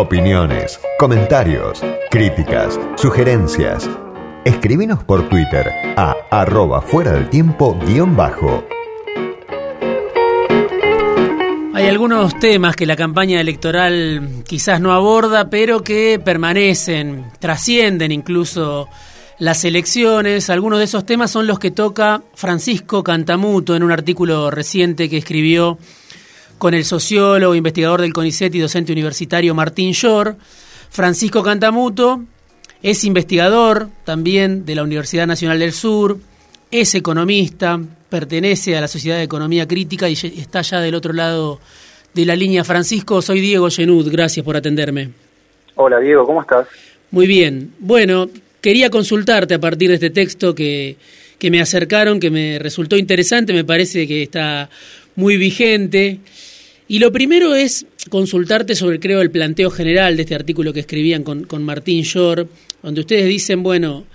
Opiniones, comentarios, críticas, sugerencias. Escribinos por Twitter a arroba fuera del tiempo guion bajo. Hay algunos temas que la campaña electoral quizás no aborda, pero que permanecen, trascienden incluso las elecciones. Algunos de esos temas son los que toca Francisco Cantamuto en un artículo reciente que escribió con el sociólogo, investigador del CONICET y docente universitario Martín Shor. Francisco Cantamuto es investigador también de la Universidad Nacional del Sur, es economista, pertenece a la Sociedad de Economía Crítica y está ya del otro lado de la línea. Francisco, soy Diego Genud, gracias por atenderme. Hola Diego, ¿cómo estás? Muy bien. Bueno, quería consultarte a partir de este texto que, que me acercaron, que me resultó interesante, me parece que está muy vigente. Y lo primero es consultarte sobre, creo, el planteo general de este artículo que escribían con, con Martín Shore, donde ustedes dicen, bueno,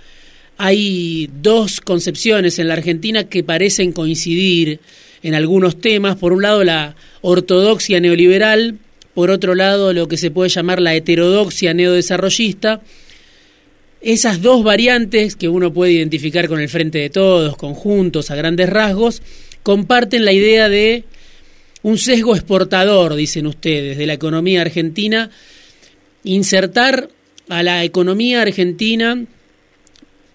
hay dos concepciones en la Argentina que parecen coincidir en algunos temas. Por un lado, la ortodoxia neoliberal, por otro lado, lo que se puede llamar la heterodoxia neodesarrollista. Esas dos variantes que uno puede identificar con el Frente de Todos, conjuntos, a grandes rasgos, comparten la idea de un sesgo exportador, dicen ustedes, de la economía argentina, insertar a la economía argentina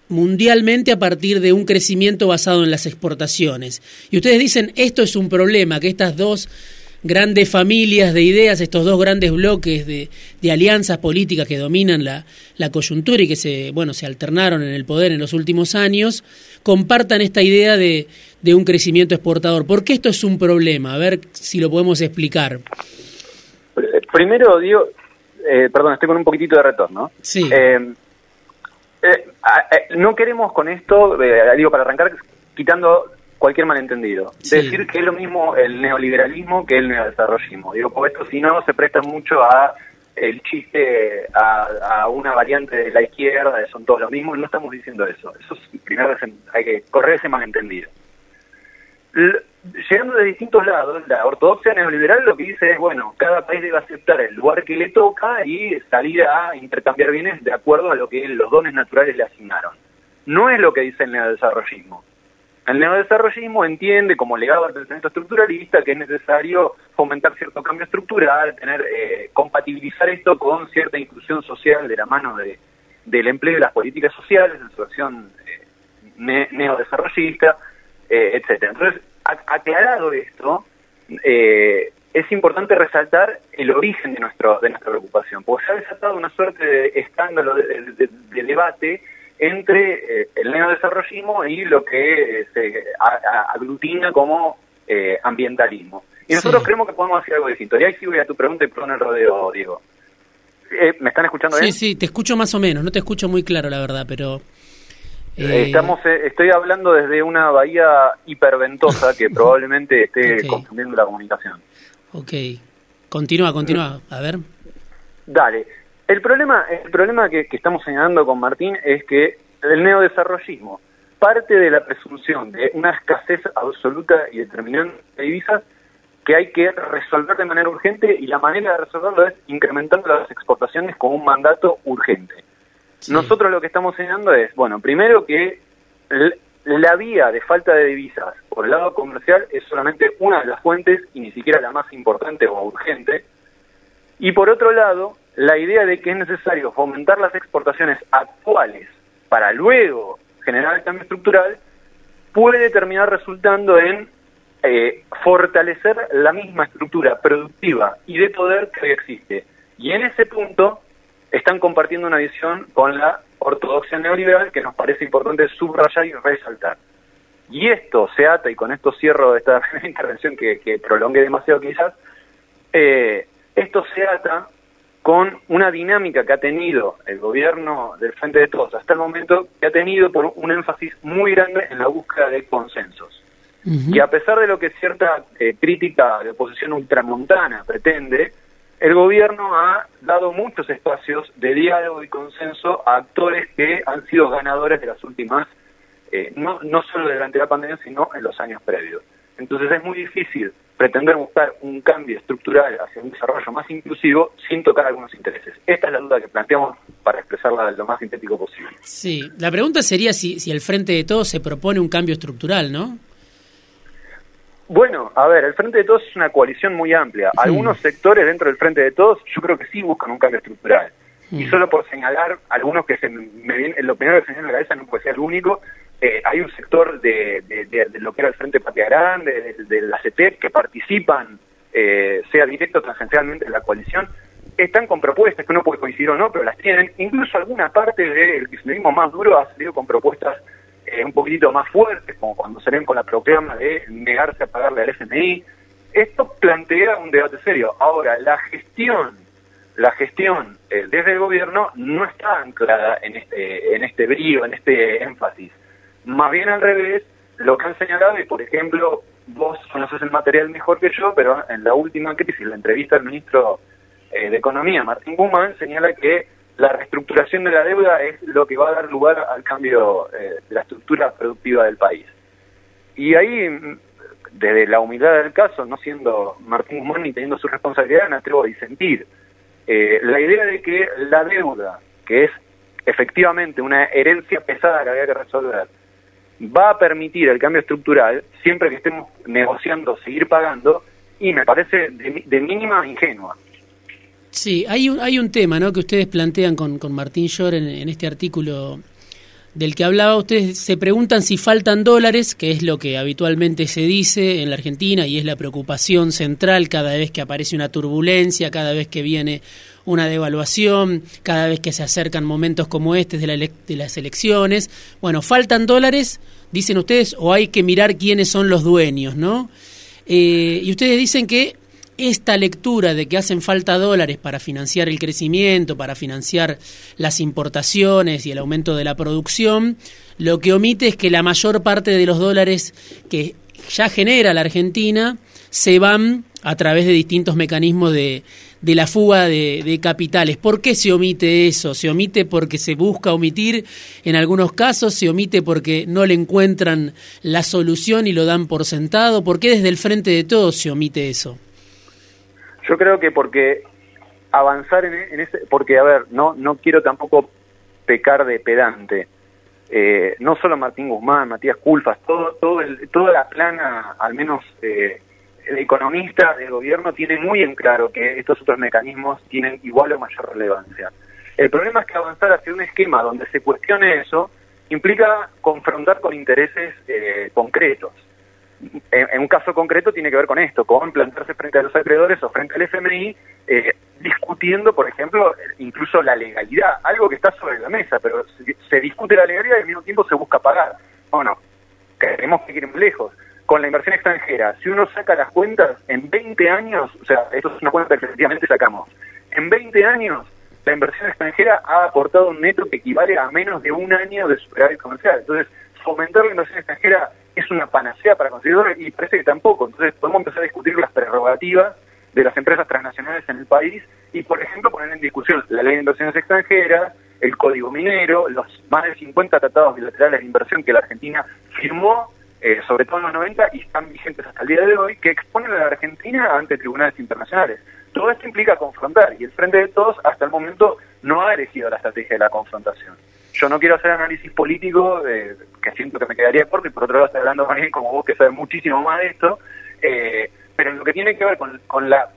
mundialmente a partir de un crecimiento basado en las exportaciones. Y ustedes dicen, esto es un problema, que estas dos grandes familias de ideas, estos dos grandes bloques de, alianzas políticas que dominan la, la, coyuntura y que se, bueno, se alternaron en el poder en los últimos años, compartan esta idea de, de un crecimiento exportador. ¿Por qué esto es un problema? A ver si lo podemos explicar. Primero, digo, eh, perdón, estoy con un poquitito de retorno. Sí. Eh, eh, no queremos con esto, digo, para arrancar, quitando cualquier malentendido. Decir que es lo mismo el neoliberalismo que el neodesarrollismo. Digo, porque esto si no se presta mucho a el chiste a, una variante de la izquierda, son todos los mismos, no estamos diciendo eso. Eso es, primero hay que correr ese malentendido llegando de distintos lados, la ortodoxia neoliberal lo que dice es, bueno, cada país debe aceptar el lugar que le toca y salir a intercambiar bienes de acuerdo a lo que los dones naturales le asignaron. No es lo que dice el neodesarrollismo. El neodesarrollismo entiende como legado al pensamiento estructuralista que es necesario fomentar cierto cambio estructural, tener eh, compatibilizar esto con cierta inclusión social de la mano de, del empleo de las políticas sociales en su acción eh, neodesarrollista, eh, etcétera. Entonces, aclarado esto, eh, es importante resaltar el origen de nuestro de nuestra preocupación, porque se ha desatado una suerte de escándalo de, debate entre eh, el neodesarrollismo y lo que se aglutina como ambientalismo. Y nosotros creemos que podemos hacer algo distinto. Y ahí sí voy a tu pregunta y perdón el rodeo, Diego. ¿Me están escuchando bien? Sí, sí, te escucho más o menos. No te escucho muy claro, la verdad, pero... Eh, Estamos, eh, estoy hablando desde una bahía hiperventosa que probablemente esté confundiendo la comunicación. Ok, continúa, continúa, a ver. Dale. El problema, el problema que, estamos señalando con Martín es que el neodesarrollismo parte de la presunción de una escasez absoluta y determinante de divisas que hay que resolver de manera urgente y la manera de resolverlo es incrementando las exportaciones con un mandato urgente. Nosotros lo que estamos señalando es, bueno, primero que la vía de falta de divisas por el lado comercial es solamente una de las fuentes y ni siquiera la más importante o urgente. Y por otro lado, la idea de que es necesario fomentar las exportaciones actuales para luego generar el cambio estructural puede terminar resultando en eh, fortalecer la misma estructura productiva y de poder que existe. Y en ese punto están compartiendo una visión con la ortodoxia neoliberal que nos parece importante subrayar y resaltar. Y esto se ata, y con esto cierro esta intervención que, que prolongué demasiado quizás, eh, esto se ata con una dinámica que ha tenido el gobierno del Frente de Todos hasta el momento, que ha tenido por un énfasis muy grande en la búsqueda de consensos. Y a pesar de lo que cierta eh, crítica de oposición ultramontana pretende, el gobierno ha dado muchos espacios de diálogo y consenso a actores que han sido ganadores de las últimas, eh, no, no solo durante la pandemia, sino en los años previos. Entonces es muy difícil pretender buscar un cambio estructural hacia un desarrollo más inclusivo sin tocar algunos intereses. Esta es la duda que planteamos para expresarla lo más sintético posible. Sí, la pregunta sería si, si el Frente de Todos se propone un cambio estructural, ¿no? Bueno, a ver, el Frente de Todos es una coalición muy amplia. Algunos sectores dentro del Frente de Todos yo creo que sí buscan un cambio estructural. Y solo por señalar algunos que se me viene, lo primero que se me viene a la cabeza no puede ser el único, eh, hay un sector de, lo que era el Frente Patria Grande, de, la CETEP, que participan, eh, sea directo o tangencialmente en la coalición, están con propuestas que uno puede coincidir o no, pero las tienen. Incluso alguna parte del kirchnerismo más duro ha salido con propuestas eh, un poquitito más fuertes, como cuando salen con la proclama de negarse a pagarle al FMI. Esto plantea un debate serio. Ahora, la gestión, la gestión desde el gobierno no está anclada en este, en este brío, en este énfasis. Más bien al revés, lo que han señalado, y por ejemplo, vos conoces el material mejor que yo, pero en la última crisis, la entrevista al ministro eh, de Economía, Martín Guzmán, señala que la reestructuración de la deuda es lo que va a dar lugar al cambio eh, de la estructura productiva del país. Y ahí, desde la humildad del caso, no siendo Martín Guzmán ni teniendo su responsabilidad, me atrevo a disentir. Eh, la idea de que la deuda, que es efectivamente una herencia pesada que había que resolver, va a permitir el cambio estructural siempre que estemos negociando seguir pagando y me parece de, mínima ingenua. Sí, hay un, hay un tema ¿no? que ustedes plantean con, con Martín Shore en, este artículo del que hablaba, ustedes se preguntan si faltan dólares, que es lo que habitualmente se dice en la Argentina y es la preocupación central cada vez que aparece una turbulencia, cada vez que viene una devaluación, cada vez que se acercan momentos como este de, la de las elecciones. Bueno, faltan dólares, dicen ustedes, o hay que mirar quiénes son los dueños, ¿no? Eh, y ustedes dicen que esta lectura de que hacen falta dólares para financiar el crecimiento, para financiar las importaciones y el aumento de la producción, lo que omite es que la mayor parte de los dólares que ya genera la Argentina se van a través de distintos mecanismos de, de la fuga de, capitales. ¿Por qué se omite eso? ¿Se omite porque se busca omitir en algunos casos? ¿Se omite porque no le encuentran la solución y lo dan por sentado? ¿Por qué desde el frente de todos se omite eso? Yo creo que porque avanzar en, ese... Porque, a ver, no, no quiero tampoco pecar de pedante. Eh, no solo Martín Guzmán, Matías Culfas, todo, todo el, toda la plana, al menos... Eh, el economista del gobierno tiene muy en claro que estos otros mecanismos tienen igual o mayor relevancia. El problema es que avanzar hacia un esquema donde se cuestione eso implica confrontar con intereses eh, concretos. En, un caso concreto tiene que ver con esto, con plantarse frente a los acreedores o frente al FMI, eh, discutiendo, por ejemplo, incluso la legalidad, algo que está sobre la mesa, pero se, discute la legalidad y al mismo tiempo se busca pagar. Bueno, queremos que ir lejos con la inversión extranjera, si uno saca las cuentas, en 20 años, o sea, esto es una cuenta que efectivamente sacamos, en 20 años la inversión extranjera ha aportado un neto que equivale a menos de un año de superávit comercial. Entonces, fomentar la inversión extranjera es una panacea para conseguir y parece que tampoco. Entonces, podemos empezar a discutir las prerrogativas de las empresas transnacionales en el país y, por ejemplo, poner en discusión la ley de inversiones extranjeras, el código minero, los más de 50 tratados bilaterales de inversión que la Argentina firmó eh, sobre todo en los 90, y están vigentes hasta el día de hoy, que exponen a la Argentina ante tribunales internacionales. Todo esto implica confrontar, y el Frente de Todos hasta el momento no ha elegido la estrategia de la confrontación. Yo no quiero hacer análisis político, eh, que siento que me quedaría corto, y por otro lado estoy hablando con alguien como vos que sabe muchísimo más de esto, eh, pero en lo que tiene que ver con, con, la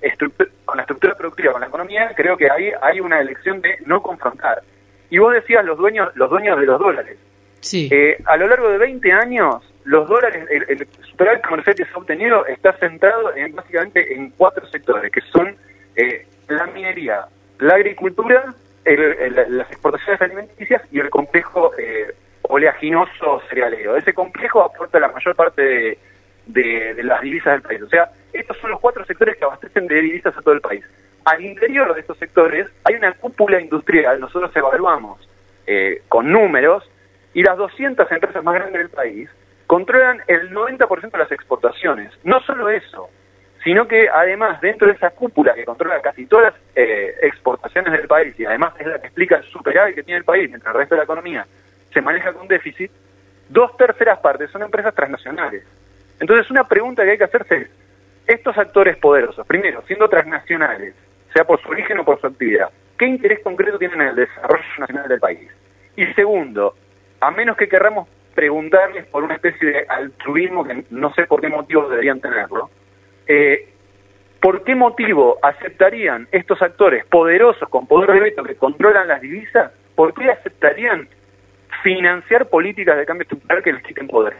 con la estructura productiva, con la economía, creo que ahí hay una elección de no confrontar. Y vos decías los dueños, los dueños de los dólares. Sí. a lo largo de 20 años, los dólares, el, el superávit comercial que se ha obtenido está centrado en básicamente en cuatro sectores, que son eh, la minería, la agricultura, las exportaciones alimenticias y el complejo eh, oleaginoso cerealero. Ese complejo aporta la mayor parte de, de, las divisas del país. O sea, estos son los cuatro sectores que abastecen de divisas a todo el país. Al interior de estos sectores hay una cúpula industrial, nosotros evaluamos eh, con números, y las 200 empresas más grandes del país controlan el 90% de las exportaciones. No solo eso, sino que además dentro de esa cúpula que controla casi todas las eh, exportaciones del país y además es la que explica el superávit que tiene el país mientras el resto de la economía se maneja con déficit, dos terceras partes son empresas transnacionales. Entonces una pregunta que hay que hacerse es, estos actores poderosos, primero, siendo transnacionales, sea por su origen o por su actividad, ¿qué interés concreto tienen en el desarrollo nacional del país? Y segundo, a menos que querramos preguntarles por una especie de altruismo que no sé por qué motivo deberían tenerlo, eh, ¿por qué motivo aceptarían estos actores poderosos con poder de veto que controlan las divisas, por qué aceptarían financiar políticas de cambio estructural que les quiten poder?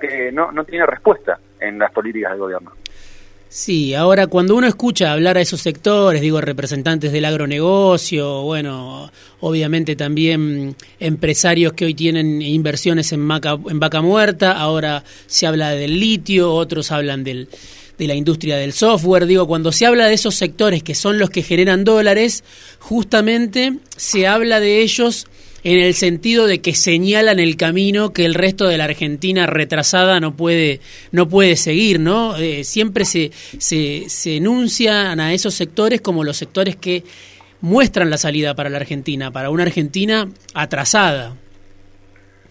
Que no, no tiene respuesta en las políticas del gobierno. Sí, ahora cuando uno escucha hablar a esos sectores, digo representantes del agronegocio, bueno, obviamente también empresarios que hoy tienen inversiones en, en vaca muerta, ahora se habla del litio, otros hablan del, de la industria del software, digo, cuando se habla de esos sectores que son los que generan dólares, justamente se habla de ellos en el sentido de que señalan el camino que el resto de la Argentina retrasada no puede no puede seguir, ¿no? Eh, siempre se, se, se enuncian a esos sectores como los sectores que muestran la salida para la Argentina, para una Argentina atrasada.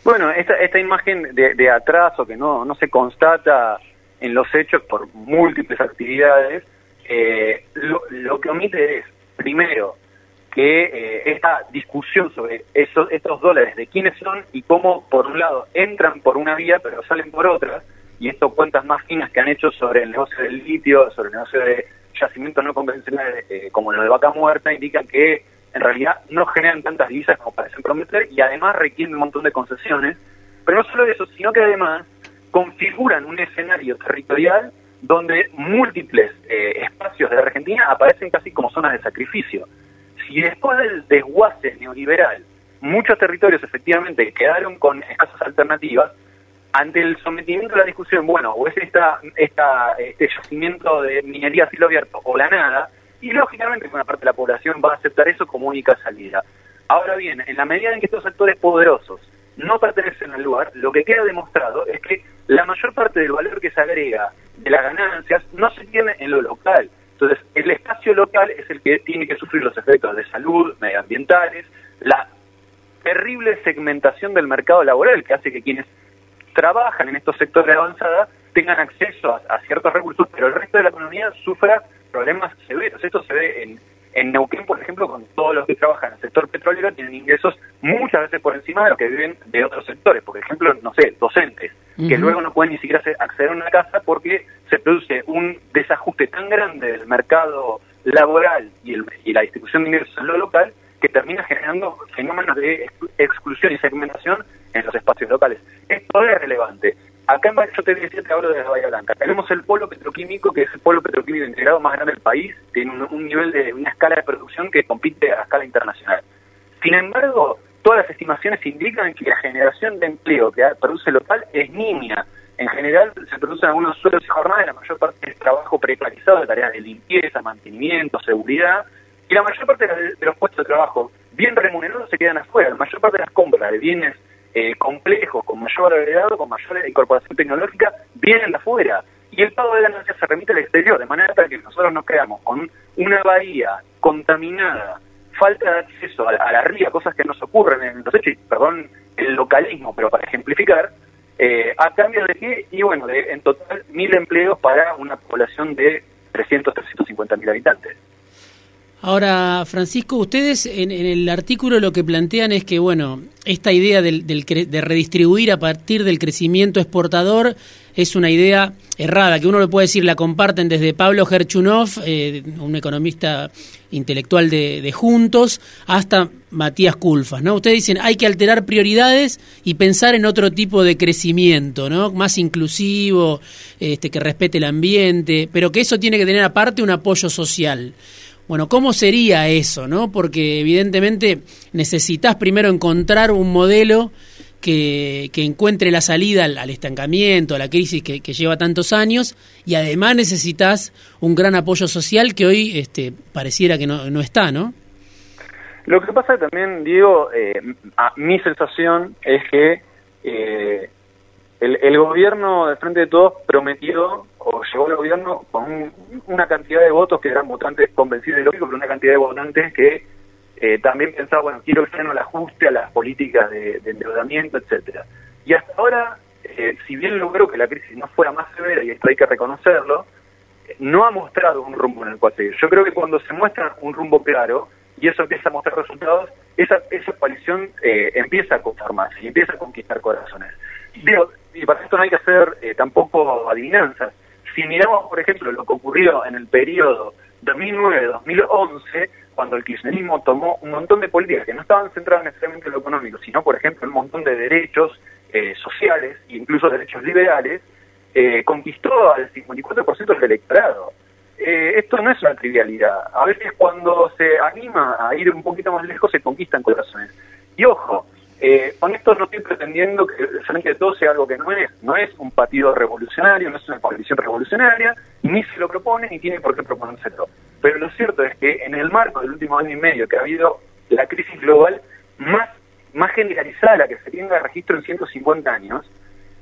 Bueno, esta, esta imagen de, atraso que no, no se constata en los hechos por múltiples actividades, eh, lo, lo que omite es, primero, que eh, esta discusión sobre esos, estos dólares, de quiénes son y cómo, por un lado, entran por una vía, pero salen por otra, y esto cuentas más finas que han hecho sobre el negocio del litio, sobre el negocio de yacimientos no convencionales eh, como lo de vaca muerta, indican que en realidad no generan tantas divisas como parecen prometer y además requieren un montón de concesiones. Pero no solo eso, sino que además configuran un escenario territorial donde múltiples eh, espacios de la Argentina aparecen casi como zonas de sacrificio si después del desguace neoliberal muchos territorios efectivamente quedaron con escasas alternativas, ante el sometimiento a la discusión, bueno, o es esta, esta, este yacimiento de minería a cielo abierto o la nada, y lógicamente una parte de la población va a aceptar eso como única salida. Ahora bien, en la medida en que estos actores poderosos no pertenecen al lugar, lo que queda demostrado es que la mayor parte del valor que se agrega de las ganancias no se tiene en lo local, local es el que tiene que sufrir los efectos de salud, medioambientales, la terrible segmentación del mercado laboral que hace que quienes trabajan en estos sectores de avanzada tengan acceso a, ciertos recursos, pero el resto de la economía sufra problemas severos. Esto se ve en, en Neuquén, por ejemplo, con todos los que trabajan en el sector petrolero, tienen ingresos muchas veces por encima de los que viven de otros sectores. Por ejemplo, no sé, docentes, que luego no pueden ni siquiera acceder a una casa porque se produce un desajuste tan grande del mercado laboral y, el, y la distribución de ingresos en lo local que termina generando fenómenos de exclusión y segmentación en los espacios locales. Esto es relevante. Acá en yo te decía, te hablo de la Bahía Blanca. Tenemos el polo petroquímico, que es el polo petroquímico integrado más grande del país, tiene un, nivel de una escala de producción que compite a escala internacional. Sin embargo, todas las estimaciones indican que la generación de empleo que produce local es nimia. En general se producen algunos suelos y jornadas, la mayor parte es trabajo precarizado de tareas de limpieza, mantenimiento, seguridad, y la mayor parte de los puestos de trabajo bien remunerados se quedan afuera. La mayor parte de las compras de bienes eh, complejos, con mayor agregado, con mayor incorporación tecnológica, vienen de afuera. Y el pago de ganancias se remite al exterior, de manera tal que nosotros nos quedamos con una bahía contaminada, falta de acceso a, la ría, cosas que nos ocurren en los hechos, perdón el localismo, pero para ejemplificar, eh, a cambio de qué, y bueno, de, en total mil empleos para una población de 300, 350 mil habitantes. Ahora, Francisco, ustedes en, el artículo lo que plantean es que, bueno, esta idea del, de redistribuir a partir del crecimiento exportador es una idea errada, que uno le puede decir, la comparten desde Pablo Gerchunov, eh, un economista intelectual de, Juntos, hasta Matías Culfas, ¿no? Ustedes dicen, hay que alterar prioridades y pensar en otro tipo de crecimiento, ¿no? Más inclusivo, este, que respete el ambiente, pero que eso tiene que tener aparte un apoyo social. Bueno, ¿cómo sería eso, no? Porque evidentemente necesitas primero encontrar un modelo que, que encuentre la salida al, estancamiento, a la crisis que, lleva tantos años, y además necesitas un gran apoyo social que hoy este, pareciera que no, está, ¿no? Lo que pasa también, Diego, eh, a mi sensación es que eh, el, gobierno de Frente de Todos prometió o llegó al gobierno con una cantidad de votos que eran votantes convencidos de lógico, pero una cantidad de votantes que eh, también pensaba, bueno, quiero que freno el ajuste a las políticas de, endeudamiento, etcétera. Y hasta ahora, eh, si bien logró que la crisis no fuera más severa, y esto hay que reconocerlo, no ha mostrado un rumbo en el cual seguir. Yo creo que cuando se muestra un rumbo claro y eso empieza a mostrar resultados, esa, esa coalición eh, empieza a conformarse y empieza a conquistar corazones. Digo, y para esto no hay que hacer eh, tampoco adivinanzas. Si miramos, por ejemplo, lo que ocurrió en el periodo 2009-2011, cuando el kirchnerismo tomó un montón de políticas que no estaban centradas necesariamente en lo económico, sino, por ejemplo, un montón de derechos eh, sociales incluso derechos liberales, eh, conquistó al 54% del electorado. Eh, esto no es una trivialidad. A veces cuando se anima a ir un poquito más lejos se conquistan corazones. Y ojo, eh, con esto no estoy pretendiendo que el Frente de Todos sea algo que no es. No es un partido revolucionario, no es una coalición revolucionaria, ni se lo propone ni tiene por qué proponérselo. Pero lo cierto es que en el marco del último año y medio que ha habido la crisis global más, más generalizada, la que se tenga registro en 150 años,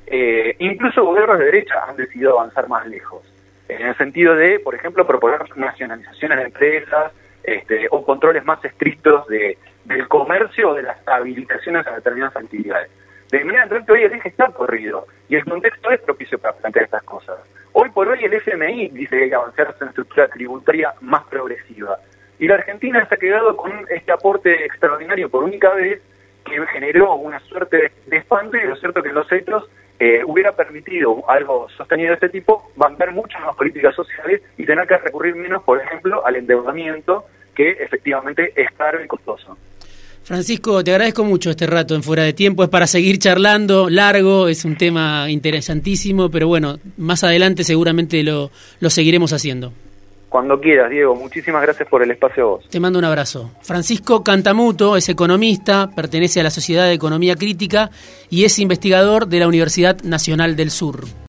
eh, incluso gobiernos de derecha han decidido avanzar más lejos. En el sentido de, por ejemplo, proponer nacionalizaciones de empresas este, o controles más estrictos de del comercio o de las habilitaciones a determinadas actividades. De manera que hoy el eje está corrido y el contexto es propicio para plantear estas cosas. Hoy por hoy el FMI dice que hay que avanzar una estructura tributaria más progresiva. Y la Argentina se ha quedado con este aporte extraordinario por única vez que generó una suerte de espanto y lo cierto que los hechos eh, hubiera permitido algo sostenido de este tipo, bancar muchas más políticas sociales y tener que recurrir menos, por ejemplo, al endeudamiento, que efectivamente es caro y costoso. Francisco, te agradezco mucho este rato en Fuera de Tiempo. Es para seguir charlando, largo, es un tema interesantísimo, pero bueno, más adelante seguramente lo, lo seguiremos haciendo. Cuando quieras, Diego. Muchísimas gracias por el espacio vos. Te mando un abrazo. Francisco Cantamuto es economista, pertenece a la Sociedad de Economía Crítica y es investigador de la Universidad Nacional del Sur.